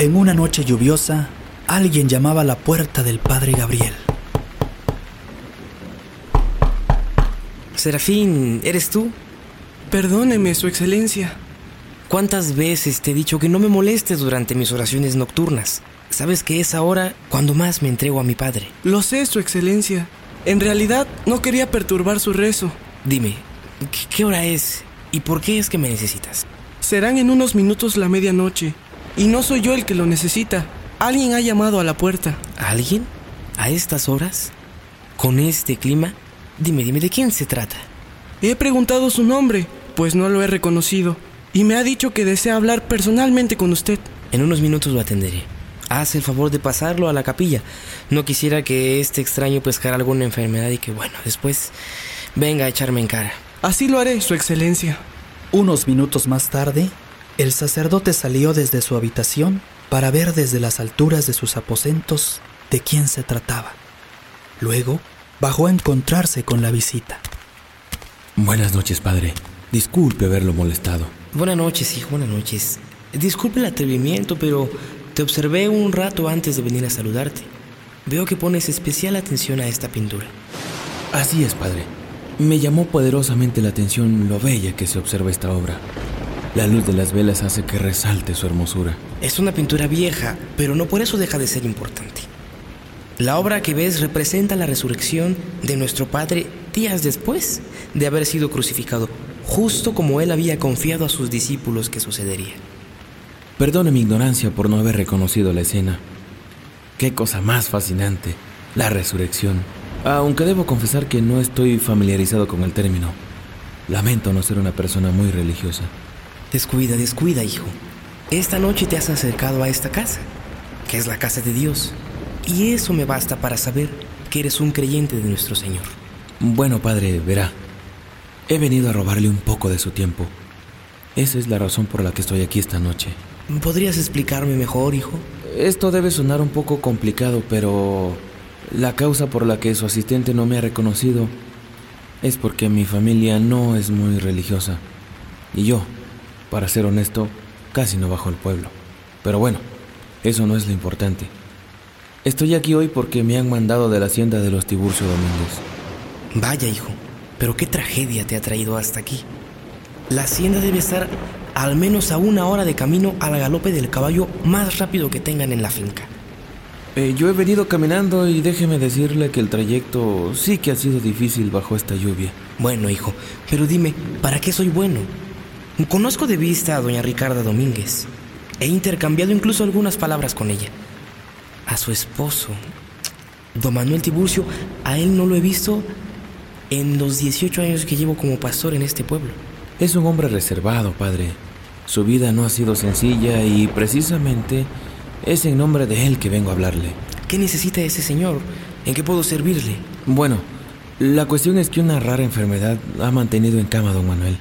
En una noche lluviosa, alguien llamaba a la puerta del padre Gabriel. Serafín, ¿eres tú? Perdóneme, Su Excelencia. ¿Cuántas veces te he dicho que no me molestes durante mis oraciones nocturnas? Sabes que es ahora cuando más me entrego a mi padre. Lo sé, Su Excelencia. En realidad no quería perturbar su rezo. Dime, ¿qué hora es y por qué es que me necesitas? Serán en unos minutos la medianoche. Y no soy yo el que lo necesita. Alguien ha llamado a la puerta. ¿Alguien? ¿A estas horas? ¿Con este clima? Dime, dime, ¿de quién se trata? He preguntado su nombre, pues no lo he reconocido. Y me ha dicho que desea hablar personalmente con usted. En unos minutos lo atenderé. Haz el favor de pasarlo a la capilla. No quisiera que este extraño pescara alguna enfermedad y que, bueno, después venga a echarme en cara. Así lo haré, Su Excelencia. Unos minutos más tarde, el sacerdote salió desde su habitación para ver desde las alturas de sus aposentos de quién se trataba. Luego bajó a encontrarse con la visita. Buenas noches, padre. Disculpe haberlo molestado. Buenas noches, hijo, buenas noches. Disculpe el atrevimiento, pero te observé un rato antes de venir a saludarte. Veo que pones especial atención a esta pintura. Así es, padre. Me llamó poderosamente la atención lo bella que se observa esta obra. La luz de las velas hace que resalte su hermosura. Es una pintura vieja, pero no por eso deja de ser importante. La obra que ves representa la resurrección de nuestro Padre días después de haber sido crucificado, justo como él había confiado a sus discípulos que sucedería. Perdone mi ignorancia por no haber reconocido la escena. Qué cosa más fascinante, la resurrección. Aunque debo confesar que no estoy familiarizado con el término. Lamento no ser una persona muy religiosa. Descuida, descuida, hijo. Esta noche te has acercado a esta casa, que es la casa de Dios. Y eso me basta para saber que eres un creyente de nuestro Señor. Bueno, padre, verá. He venido a robarle un poco de su tiempo. Esa es la razón por la que estoy aquí esta noche. ¿Podrías explicarme mejor, hijo? Esto debe sonar un poco complicado, pero la causa por la que su asistente no me ha reconocido es porque mi familia no es muy religiosa. Y yo, para ser honesto, casi no bajo el pueblo. Pero bueno, eso no es lo importante. Estoy aquí hoy porque me han mandado de la hacienda de los Tiburcio Domínguez. Vaya, hijo, pero qué tragedia te ha traído hasta aquí. La hacienda debe estar al menos a una hora de camino al galope del caballo más rápido que tengan en la finca. Eh, yo he venido caminando y déjeme decirle que el trayecto sí que ha sido difícil bajo esta lluvia. Bueno, hijo, pero dime, ¿para qué soy bueno? Conozco de vista a doña Ricarda Domínguez. He intercambiado incluso algunas palabras con ella. A su esposo, don Manuel Tiburcio, a él no lo he visto en los 18 años que llevo como pastor en este pueblo. Es un hombre reservado, padre. Su vida no ha sido sencilla y precisamente es en nombre de él que vengo a hablarle. ¿Qué necesita ese señor? ¿En qué puedo servirle? Bueno, la cuestión es que una rara enfermedad ha mantenido en cama a don Manuel.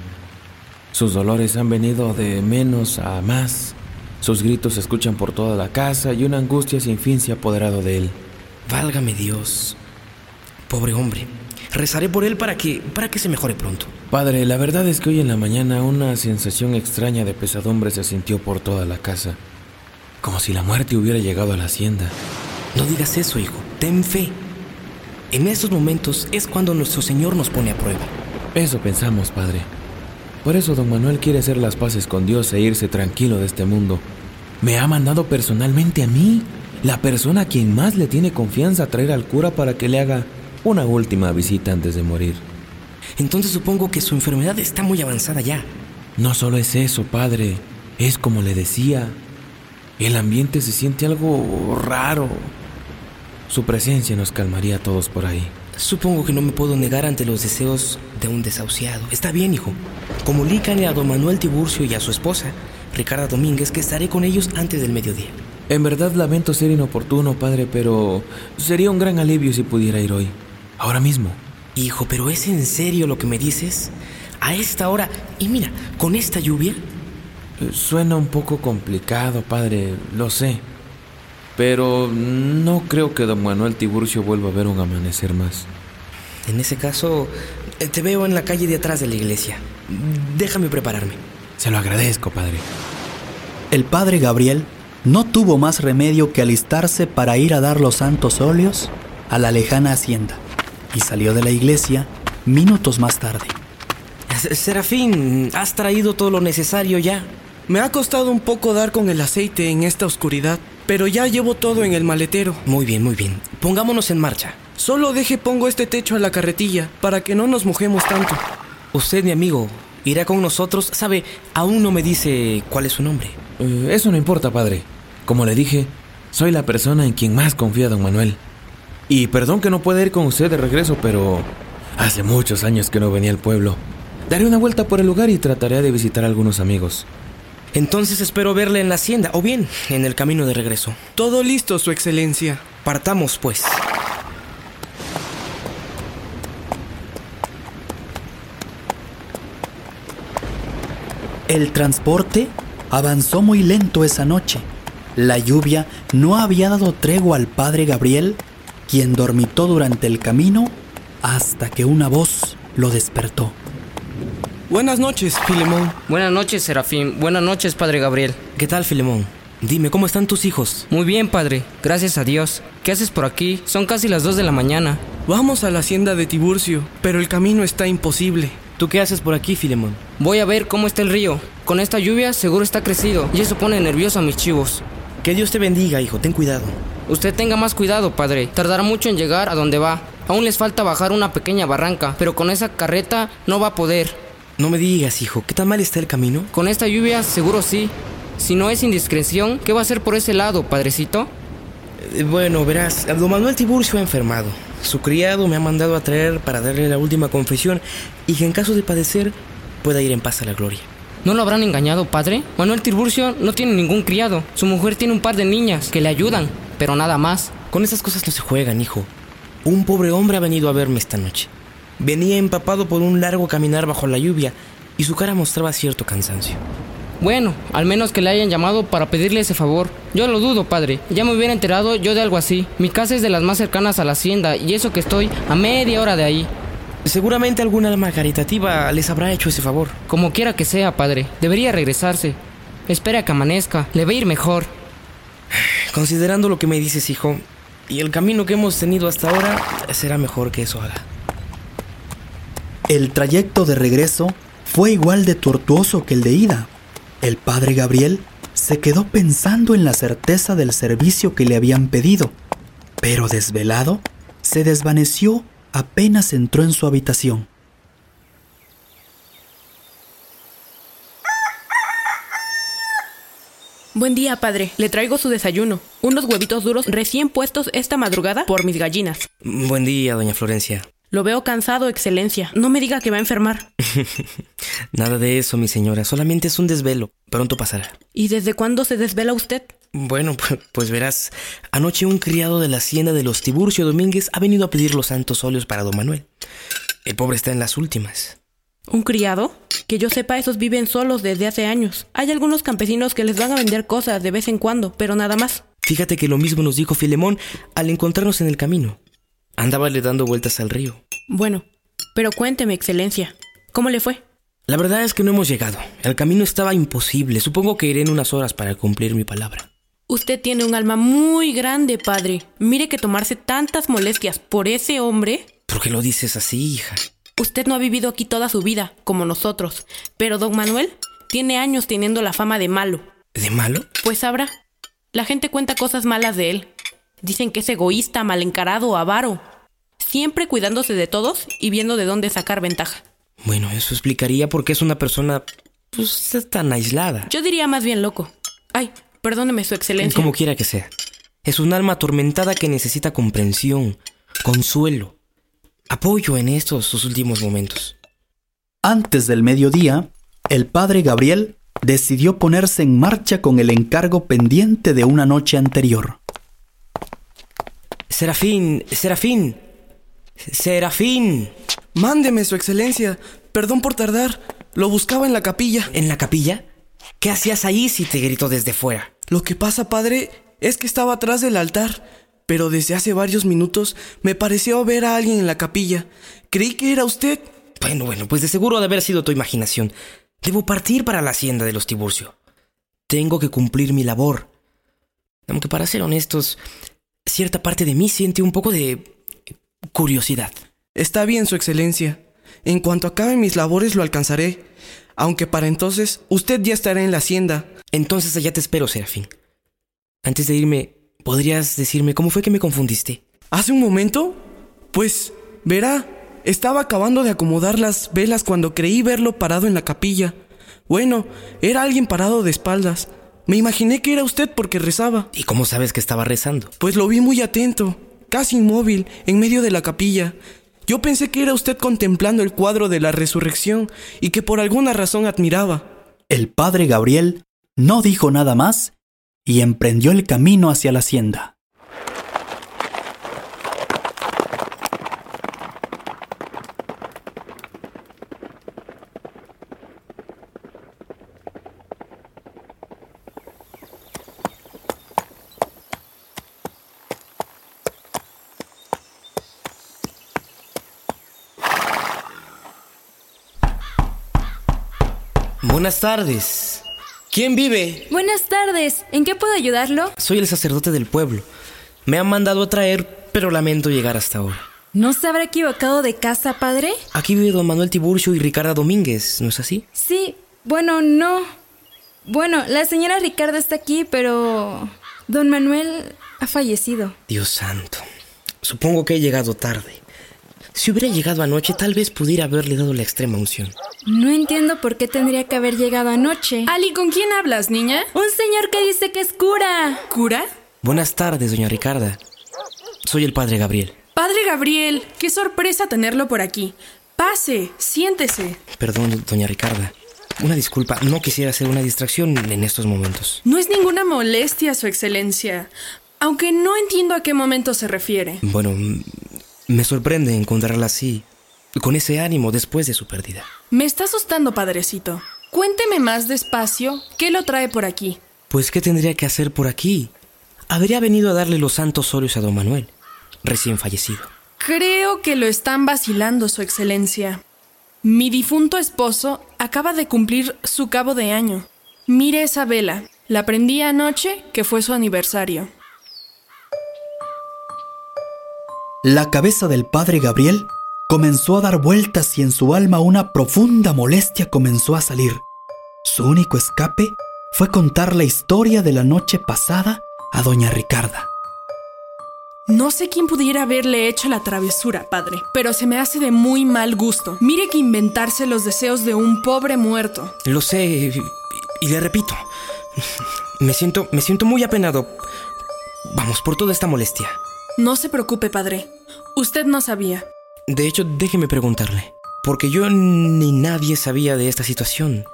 Sus dolores han venido de menos a más. Sus gritos se escuchan por toda la casa y una angustia sin fin se ha apoderado de él. Válgame Dios. Pobre hombre. Rezaré por él para que para que se mejore pronto. Padre, la verdad es que hoy en la mañana una sensación extraña de pesadumbre se sintió por toda la casa, como si la muerte hubiera llegado a la hacienda. No digas eso, hijo. Ten fe. En estos momentos es cuando nuestro Señor nos pone a prueba. Eso pensamos, Padre. Por eso don Manuel quiere hacer las paces con Dios e irse tranquilo de este mundo. Me ha mandado personalmente a mí, la persona a quien más le tiene confianza, a traer al cura para que le haga una última visita antes de morir. Entonces supongo que su enfermedad está muy avanzada ya. No solo es eso, padre. Es como le decía. El ambiente se siente algo raro. Su presencia nos calmaría a todos por ahí. Supongo que no me puedo negar ante los deseos de un desahuciado. Está bien, hijo. Comunícale a don Manuel Tiburcio y a su esposa, Ricarda Domínguez, que estaré con ellos antes del mediodía. En verdad lamento ser inoportuno, padre, pero sería un gran alivio si pudiera ir hoy. Ahora mismo. Hijo, pero ¿es en serio lo que me dices? A esta hora, y mira, con esta lluvia, Suena un poco complicado, padre, lo sé. Pero no creo que don Manuel Tiburcio vuelva a ver un amanecer más. en ese caso, eh, te veo en la calle de atrás de la iglesia. Déjame prepararme. Se lo agradezco, padre. El padre Gabriel no tuvo más remedio que alistarse para ir a dar los santos óleos a la lejana hacienda y salió de la iglesia minutos más tarde. Serafín, ¿has traído todo lo necesario ya? Me ha costado un poco dar con el aceite en esta oscuridad, pero ya llevo todo en el maletero. Muy bien, muy bien. Pongámonos en marcha. Solo deje pongo este techo a la carretilla para que no nos mojemos tanto. Usted, mi amigo, irá con nosotros. Sabe, aún no me dice cuál es su nombre. Eh, eso no importa, padre. Como le dije, soy la persona en quien más confía don Manuel. Y perdón que no pueda ir con usted de regreso, pero hace muchos años que no venía al pueblo. Daré una vuelta por el lugar y trataré de visitar a algunos amigos. Entonces espero verle en la hacienda o bien en el camino de regreso. Todo listo, Su Excelencia. Partamos, pues. El transporte avanzó muy lento esa noche. La lluvia no había dado tregua al padre Gabriel, quien dormitó durante el camino hasta que una voz lo despertó. Buenas noches, Filemón. Buenas noches, Serafín. Buenas noches, Padre Gabriel. ¿Qué tal, Filemón? Dime, ¿cómo están tus hijos? Muy bien, Padre. Gracias a Dios. ¿Qué haces por aquí? Son casi las 2 de la mañana. Vamos a la hacienda de Tiburcio, pero el camino está imposible. ¿Tú qué haces por aquí, Filemón? Voy a ver cómo está el río. Con esta lluvia seguro está crecido y eso pone nervioso a mis chivos. Que Dios te bendiga, hijo. Ten cuidado. Usted tenga más cuidado, padre. Tardará mucho en llegar a donde va. Aún les falta bajar una pequeña barranca, pero con esa carreta no va a poder. No me digas, hijo. ¿Qué tan mal está el camino? Con esta lluvia seguro sí. Si no es indiscreción, ¿qué va a hacer por ese lado, padrecito? Eh, Bueno, verás, don Manuel Tiburcio ha enfermado. Su criado me ha mandado a traer para darle la última confesión y que en caso de padecer pueda ir en paz a la gloria. ¿No lo habrán engañado, padre? Manuel Tiburcio no tiene ningún criado. Su mujer tiene un par de niñas que le ayudan, pero nada más. Con esas cosas no se juegan, hijo. Un pobre hombre ha venido a verme esta noche. Venía empapado por un largo caminar bajo la lluvia y su cara mostraba cierto cansancio. Bueno, al menos que le hayan llamado para pedirle ese favor. Yo lo dudo, padre. Ya me hubiera enterado yo de algo así. Mi casa es de las más cercanas a la hacienda y eso que estoy a media hora de ahí. Seguramente alguna alma caritativa les habrá hecho ese favor. Como quiera que sea, padre, debería regresarse. Espera que amanezca, le va a ir mejor. Considerando lo que me dices, hijo, y el camino que hemos tenido hasta ahora, será mejor que eso haga. El trayecto de regreso fue igual de tortuoso que el de ida. El padre Gabriel se quedó pensando en la certeza del servicio que le habían pedido, pero desvelado, se desvaneció apenas entró en su habitación. Buen día, padre. Le traigo su desayuno. Unos huevitos duros recién puestos esta madrugada por mis gallinas. Buen día, doña Florencia. Lo veo cansado, excelencia. No me diga que va a enfermar. Nada de eso, mi señora. Solamente es un desvelo. Pronto pasará. ¿Y desde cuándo se desvela usted? Bueno, pues, pues verás. Anoche un criado de la hacienda de los Tiburcio Domínguez ha venido a pedir los santos óleos para don Manuel. El pobre está en las últimas. ¿Un criado? Que yo sepa, esos viven solos desde hace años. Hay algunos campesinos que les van a vender cosas de vez en cuando, pero nada más. Fíjate que lo mismo nos dijo Filemón al encontrarnos en el camino. Andábale dando vueltas al río. Bueno, pero cuénteme, excelencia. ¿Cómo le fue? La verdad es que no hemos llegado. El camino estaba imposible. Supongo que iré en unas horas para cumplir mi palabra. Usted tiene un alma muy grande, padre. Mire que tomarse tantas molestias por ese hombre. ¿Por qué lo dices así, hija? Usted no ha vivido aquí toda su vida, como nosotros. Pero don Manuel tiene años teniendo la fama de malo. ¿De malo? Pues sabrá. La gente cuenta cosas malas de él. Dicen que es egoísta, mal encarado, avaro. Siempre cuidándose de todos y viendo de dónde sacar ventaja. Bueno, eso explicaría por qué es una persona pues tan aislada. Yo diría más bien loco. Ay, perdóneme su excelencia. Como quiera que sea. Es un alma atormentada que necesita comprensión, consuelo, apoyo en estos sus últimos momentos. Antes del mediodía, el padre Gabriel decidió ponerse en marcha con el encargo pendiente de una noche anterior. Serafín, Serafín, Serafín. Mándeme, Su Excelencia. Perdón por tardar. Lo buscaba en la capilla. ¿En la capilla? ¿Qué hacías ahí si te gritó desde fuera? Lo que pasa, padre, es que estaba atrás del altar, pero desde hace varios minutos me pareció ver a alguien en la capilla. Creí que era usted. Bueno, bueno, pues de seguro de haber sido tu imaginación. Debo partir para la hacienda de los Tiburcio. Tengo que cumplir mi labor. Aunque para ser honestos, cierta parte de mí siente un poco de curiosidad. Está bien, Su Excelencia. En cuanto acabe mis labores lo alcanzaré. Aunque para entonces usted ya estará en la hacienda. Entonces allá te espero, Serafín. Antes de irme, ¿podrías decirme cómo fue que me confundiste? ¿Hace un momento? Pues, verá, estaba acabando de acomodar las velas cuando creí verlo parado en la capilla. Bueno, era alguien parado de espaldas. Me imaginé que era usted porque rezaba. ¿Y cómo sabes que estaba rezando? Pues lo vi muy atento, casi inmóvil, en medio de la capilla. Yo pensé que era usted contemplando el cuadro de la resurrección y que por alguna razón admiraba. El padre Gabriel no dijo nada más y emprendió el camino hacia la hacienda. Buenas tardes. ¿Quién vive? Buenas tardes. ¿En qué puedo ayudarlo? Soy el sacerdote del pueblo. Me han mandado a traer, pero lamento llegar hasta ahora. ¿No se habrá equivocado de casa, padre? Aquí vive don Manuel Tiburcio y Ricarda Domínguez, ¿no es así? Sí. Bueno, no. Bueno, la señora Ricarda está aquí, pero... Don Manuel ha fallecido. Dios santo. Supongo que he llegado tarde. Si hubiera llegado anoche, tal vez pudiera haberle dado la extrema unción. No entiendo por qué tendría que haber llegado anoche. Ali, ¿con quién hablas, niña? Un señor que dice que es cura. ¿Cura? Buenas tardes, doña Ricarda. Soy el padre Gabriel. Padre Gabriel, qué sorpresa tenerlo por aquí. Pase, siéntese. Perdón, doña Ricarda. Una disculpa, no quisiera ser una distracción en estos momentos. No es ninguna molestia, Su Excelencia. Aunque no entiendo a qué momento se refiere. Bueno, me sorprende encontrarla así, con ese ánimo después de su pérdida. Me está asustando, padrecito. Cuénteme más despacio qué lo trae por aquí. Pues, ¿qué tendría que hacer por aquí? Habría venido a darle los santos óleos a don Manuel, recién fallecido. Creo que lo están vacilando, Su Excelencia. Mi difunto esposo acaba de cumplir su cabo de año. Mire esa vela. La prendí anoche, que fue su aniversario. La cabeza del padre Gabriel comenzó a dar vueltas y en su alma una profunda molestia comenzó a salir. Su único escape fue contar la historia de la noche pasada a doña Ricarda. No sé quién pudiera haberle hecho la travesura, padre, pero se me hace de muy mal gusto. Mire que inventarse los deseos de un pobre muerto. Lo sé, y, y le repito, me siento, me siento muy apenado. Vamos, por toda esta molestia. No se preocupe, padre. Usted no sabía. De hecho, déjeme preguntarle, porque yo ni nadie sabía de esta situación.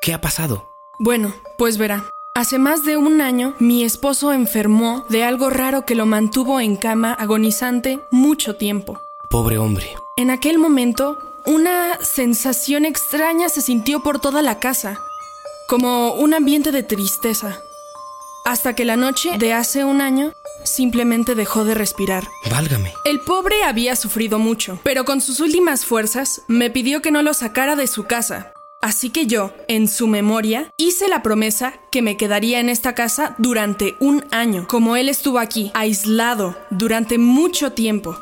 ¿Qué ha pasado? Bueno, pues verá. Hace más de un año, mi esposo enfermó de algo raro que lo mantuvo en cama agonizante mucho tiempo. Pobre hombre. En aquel momento, una sensación extraña se sintió por toda la casa, como un ambiente de tristeza. Hasta que la noche de hace un año simplemente dejó de respirar. Válgame. El pobre había sufrido mucho, pero con sus últimas fuerzas me pidió que no lo sacara de su casa. Así que yo, en su memoria, hice la promesa que me quedaría en esta casa durante un año, como él estuvo aquí, aislado, durante mucho tiempo.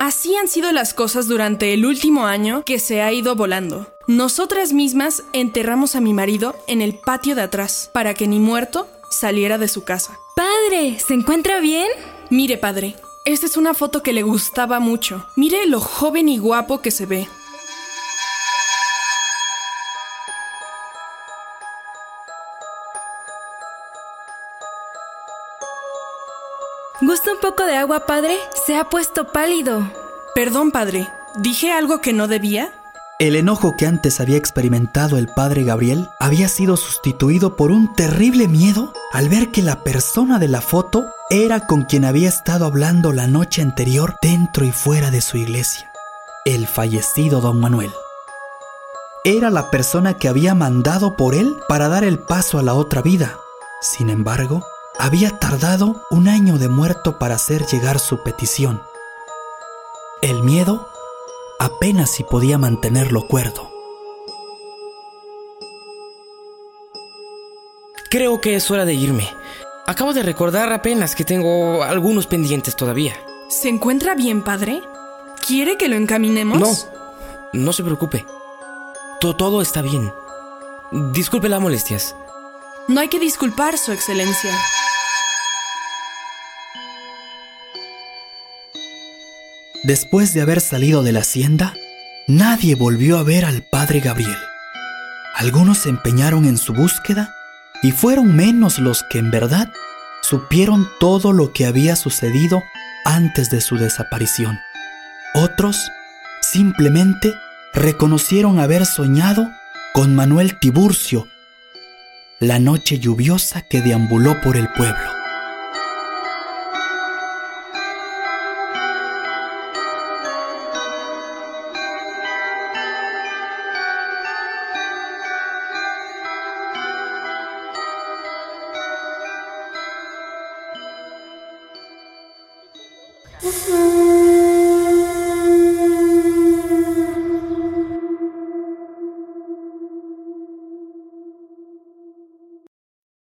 Así han sido las cosas durante el último año que se ha ido volando. Nosotras mismas enterramos a mi marido en el patio de atrás, para que ni muerto saliera de su casa. Padre, ¿se encuentra bien? Mire, padre, esta es una foto que le gustaba mucho. Mire lo joven y guapo que se ve. ¿Gusta un poco de agua, padre? Se ha puesto pálido. Perdón, padre. ¿Dije algo que no debía? El enojo que antes había experimentado el padre Gabriel había sido sustituido por un terrible miedo al ver que la persona de la foto era con quien había estado hablando la noche anterior dentro y fuera de su iglesia, el fallecido don Manuel. Era la persona que había mandado por él para dar el paso a la otra vida. Sin embargo, había tardado un año de muerto para hacer llegar su petición. El miedo apenas si podía mantenerlo cuerdo. Creo que es hora de irme. Acabo de recordar apenas que tengo algunos pendientes todavía. ¿Se encuentra bien, padre? ¿Quiere que lo encaminemos? No, no se preocupe. To- todo está bien. Disculpe las molestias. No hay que disculpar, Su Excelencia. Después de haber salido de la hacienda, nadie volvió a ver al padre Gabriel. Algunos se empeñaron en su búsqueda y fueron menos los que en verdad supieron todo lo que había sucedido antes de su desaparición. Otros simplemente reconocieron haber soñado con Manuel Tiburcio la noche lluviosa que deambuló por el pueblo.